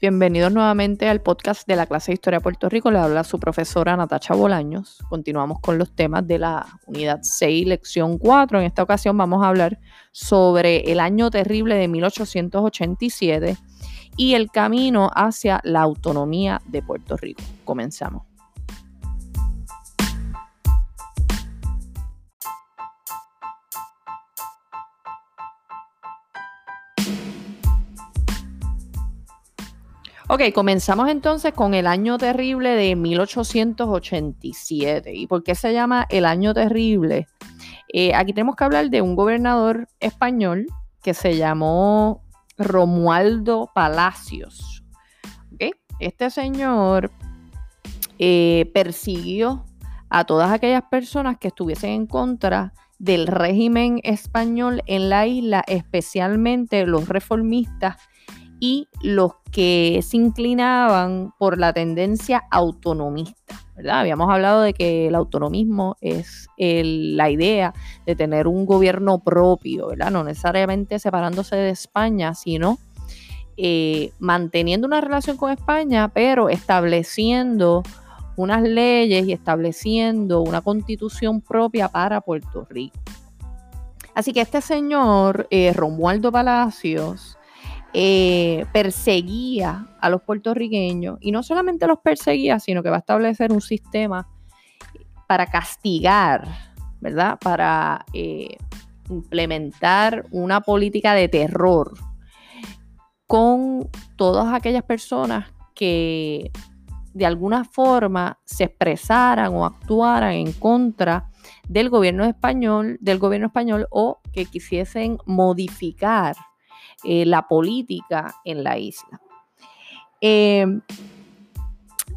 Bienvenidos nuevamente al podcast de la clase de Historia de Puerto Rico. Le habla su profesora Natacha Bolaños. Continuamos con los temas de la unidad 6, lección 4. En esta ocasión vamos a hablar sobre el año terrible de 1887 y el camino hacia la autonomía de Puerto Rico. Comenzamos. Ok, comenzamos entonces con el año terrible de 1887. ¿Y por qué se llama el año terrible? Eh, aquí tenemos que hablar de un gobernador español que se llamó Romualdo Palacios. Este señor eh, persiguió a todas aquellas personas que estuviesen en contra del régimen español en la isla, especialmente los reformistas y los que se inclinaban por la tendencia autonomista. ¿verdad? Habíamos hablado de que el autonomismo es la idea de tener un gobierno propio, ¿verdad? no necesariamente separándose de España, sino eh, manteniendo una relación con España, pero estableciendo unas leyes y estableciendo una constitución propia para Puerto Rico. Así que este señor, eh, Romualdo Palacios, eh, perseguía a los puertorriqueños y no solamente los perseguía, sino que va a establecer un sistema para castigar, ¿verdad? Para eh, implementar una política de terror con todas aquellas personas que de alguna forma se expresaran o actuaran en contra del gobierno español, del gobierno español o que quisiesen modificar eh, la política en la isla. Eh,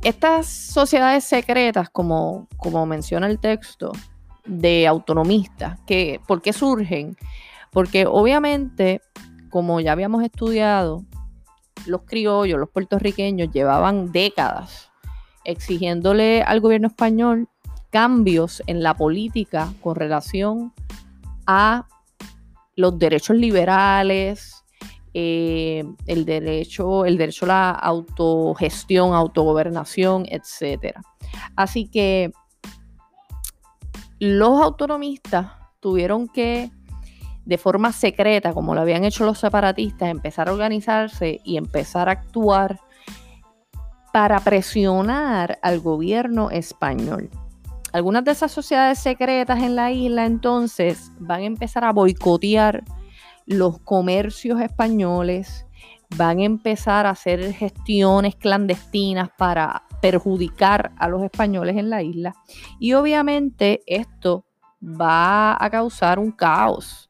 estas sociedades secretas, como, como menciona el texto, de autonomistas, que, ¿por qué surgen? Porque obviamente, como ya habíamos estudiado, los criollos, los puertorriqueños llevaban décadas exigiéndole al gobierno español cambios en la política con relación a los derechos liberales, eh, el, derecho, el derecho a la autogestión, autogobernación, etc. Así que los autonomistas tuvieron que, de forma secreta, como lo habían hecho los separatistas, empezar a organizarse y empezar a actuar para presionar al gobierno español. Algunas de esas sociedades secretas en la isla entonces van a empezar a boicotear los comercios españoles van a empezar a hacer gestiones clandestinas para perjudicar a los españoles en la isla. Y obviamente esto va a causar un caos,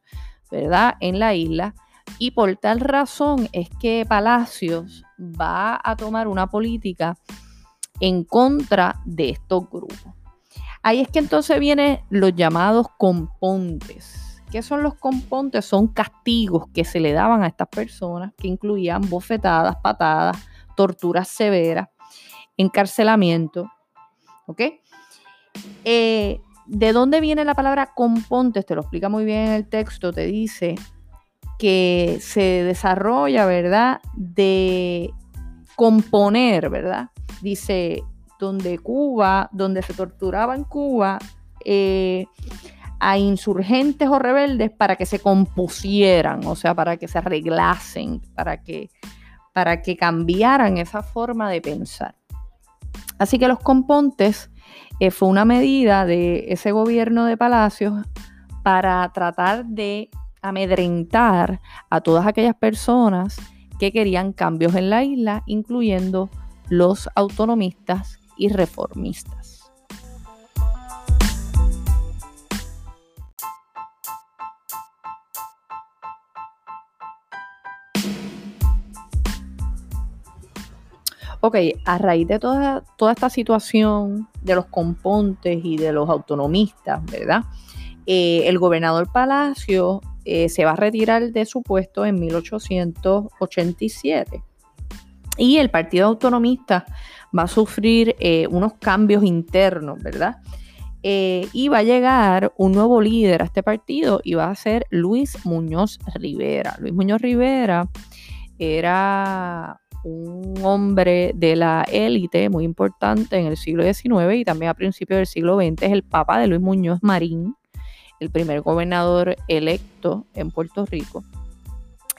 ¿verdad? En la isla. Y por tal razón es que Palacios va a tomar una política en contra de estos grupos. Ahí es que entonces vienen los llamados compontes ¿Qué son los compontes? Son castigos que se le daban a estas personas que incluían bofetadas, patadas, torturas severas, encarcelamiento. ¿Ok? Eh, ¿De dónde viene la palabra compontes? Te lo explica muy bien el texto. Te dice que se desarrolla, ¿verdad? De componer, ¿verdad? Dice, donde Cuba, donde se torturaba en Cuba, eh, a insurgentes o rebeldes para que se compusieran, o sea, para que se arreglasen, para que, para que cambiaran esa forma de pensar. Así que los compontes eh, fue una medida de ese gobierno de Palacios para tratar de amedrentar a todas aquellas personas que querían cambios en la isla, incluyendo los autonomistas y reformistas. Ok, a raíz de toda, toda esta situación de los compontes y de los autonomistas, ¿verdad? Eh, el gobernador Palacio eh, se va a retirar de su puesto en 1887 y el Partido Autonomista va a sufrir eh, unos cambios internos, ¿verdad? y va a llegar un nuevo líder a este partido y va a ser Luis Muñoz Rivera. Luis Muñoz Rivera era un hombre de la élite muy importante en el siglo XIX y también a principios del siglo XX, es el Papa de Luis Muñoz Marín, el primer gobernador electo en Puerto Rico.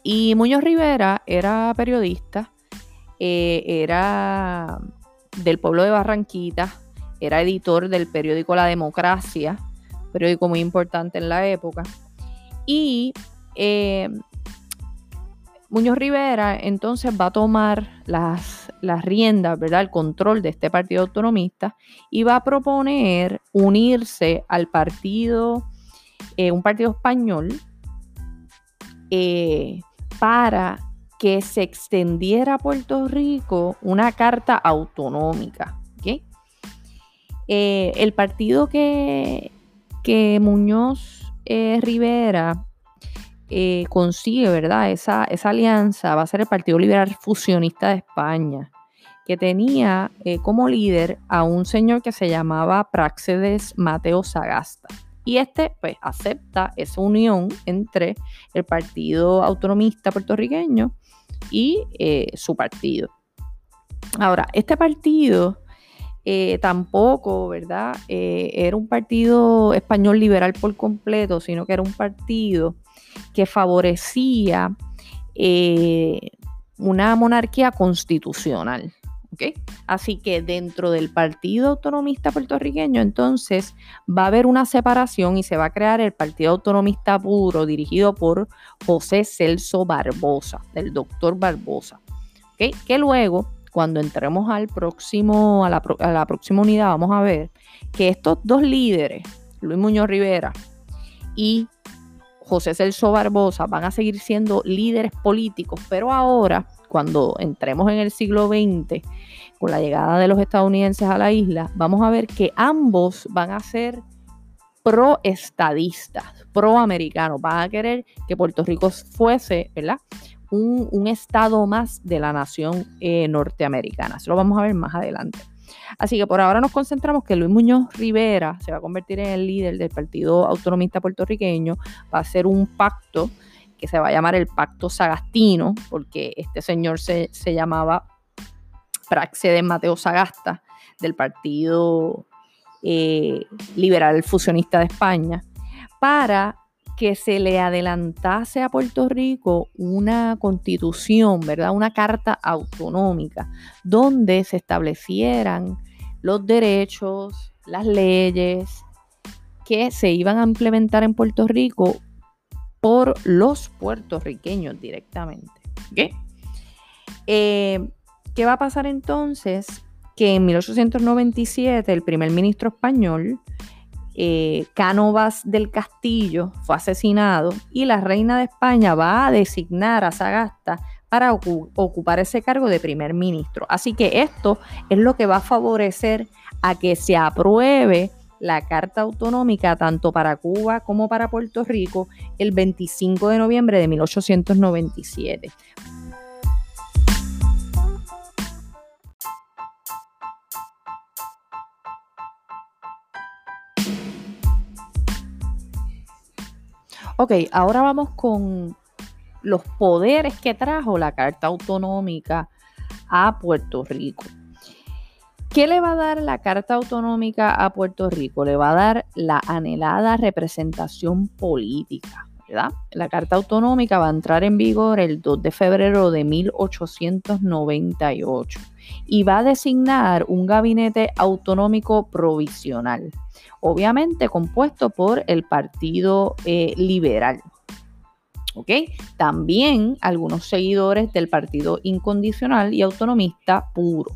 Y Muñoz Rivera era periodista, eh, era del pueblo de Barranquita, era editor del periódico La Democracia, periódico muy importante en la época. Y eh, Muñoz Rivera entonces va a tomar las, las, riendas, ¿verdad? El control de este partido autonomista y va a proponer unirse al partido, eh, un partido español, eh, para que se extendiera a Puerto Rico una carta autonómica. Eh, el partido que, que Muñoz Rivera eh, consigue, ¿verdad? Esa, esa, alianza va a ser el Partido Liberal Fusionista de España, que tenía eh, como líder a un señor que se llamaba Praxedes Mateo Sagasta. Y este, pues, acepta esa unión entre el Partido Autonomista puertorriqueño y eh, su partido. Ahora, este partido tampoco, ¿verdad? era un partido español liberal por completo, sino que era un partido que favorecía eh, una monarquía constitucional. Así que dentro del Partido Autonomista Puertorriqueño, entonces va a haber una separación y se va a crear el Partido Autonomista Puro, dirigido por José Celso Barbosa, el doctor Barbosa. Que luego, cuando entremos al próximo, a la, a la próxima unidad, vamos a ver que estos dos líderes, Luis Muñoz Rivera y José Celso Barbosa van a seguir siendo líderes políticos, pero ahora, cuando entremos en el siglo XX, con la llegada de los estadounidenses a la isla, vamos a ver que ambos van a ser pro-estadistas, pro-americanos, van a querer que Puerto Rico fuese, ¿verdad? Un, estado más de la nación eh, norteamericana. Eso lo vamos a ver más adelante. Así que por ahora nos concentramos que Luis Muñoz Rivera se va a convertir en el líder del Partido Autonomista Puertorriqueño, va a hacer un pacto que se va a llamar el Pacto Sagastino, porque este señor se, llamaba Praxedes Mateo Sagasta, del Partido eh, Liberal Fusionista de España, para que se le adelantase a Puerto Rico una constitución, ¿verdad? Una carta autonómica, donde se establecieran los derechos, las leyes que se iban a implementar en Puerto Rico por los puertorriqueños directamente. Eh, ¿Qué va a pasar entonces? Que en 1897 el primer ministro español eh, Cánovas del Castillo fue asesinado y la reina de España va a designar a Sagasta para ocupar ese cargo de primer ministro. Así que esto es lo que va a favorecer a que se apruebe la Carta Autonómica tanto para Cuba como para Puerto Rico el 25 de noviembre de 1897. Ok, ahora vamos con los poderes que trajo la Carta Autonómica a Puerto Rico. ¿Qué le va a dar la Carta Autonómica a Puerto Rico? Le va a dar la anhelada representación política. La Carta Autonómica va a entrar en vigor el 2 de febrero de 1898 y va a designar un gabinete autonómico provisional obviamente compuesto por el Partido eh, Liberal. ¿Ok? También algunos seguidores del Partido Incondicional y Autonomista Puro.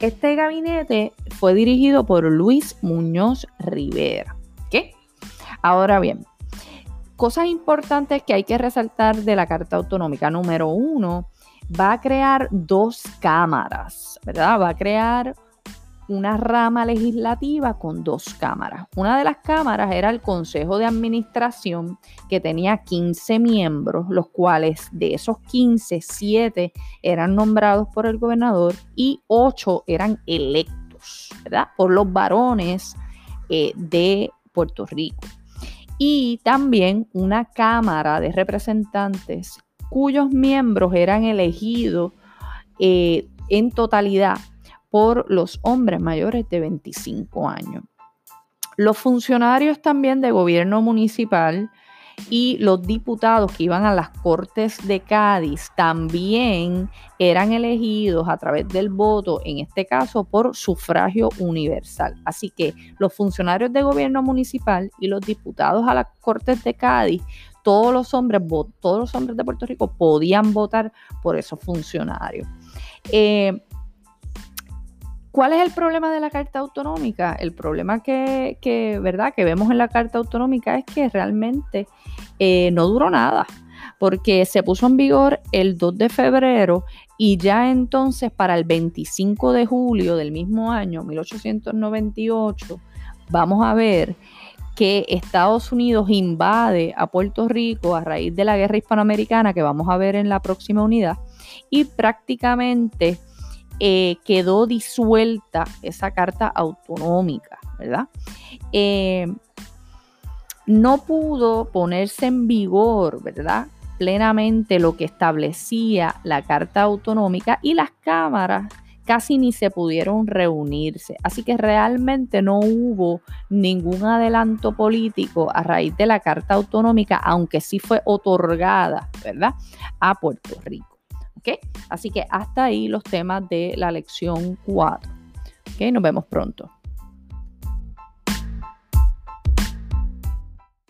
Este gabinete fue dirigido por Luis Muñoz Rivera. ¿Ok? Ahora bien, cosas importantes que hay que resaltar de la Carta Autonómica. Número uno, va a crear dos cámaras, ¿verdad? Va a crear una rama legislativa con dos cámaras. Una de las cámaras era el Consejo de Administración, que tenía 15 miembros, los cuales de esos 15, 7 eran nombrados por el gobernador y 8 eran electos, ¿verdad? Por los varones eh, de Puerto Rico. Y también una Cámara de Representantes cuyos miembros eran elegidos eh, en totalidad por los hombres mayores de 25 años. Los funcionarios también de gobierno municipal y los diputados que iban a las Cortes de Cádiz también eran elegidos a través del voto, en este caso por sufragio universal. Así que los funcionarios de gobierno municipal y los diputados a las Cortes de Cádiz, todos los hombres, todos los hombres de Puerto Rico podían votar por esos funcionarios. Eh, ¿Cuál es el problema de la Carta Autonómica? El problema que, ¿verdad? que vemos en la Carta Autonómica es que realmente eh, no duró nada, porque se puso en vigor el 2 de febrero y ya entonces para el 25 de julio del mismo año, 1898, vamos a ver que Estados Unidos invade a Puerto Rico a raíz de la guerra hispanoamericana que vamos a ver en la próxima unidad y prácticamente eh, quedó disuelta esa carta autonómica, ¿verdad? Eh, no pudo ponerse en vigor, ¿verdad? Plenamente lo que establecía la carta autonómica y las cámaras casi ni se pudieron reunirse. Así que realmente no hubo ningún adelanto político a raíz de la Carta Autonómica, aunque sí fue otorgada, ¿verdad?, a Puerto Rico. Así que hasta ahí los temas de la lección 4. ¿Ok? Nos vemos pronto.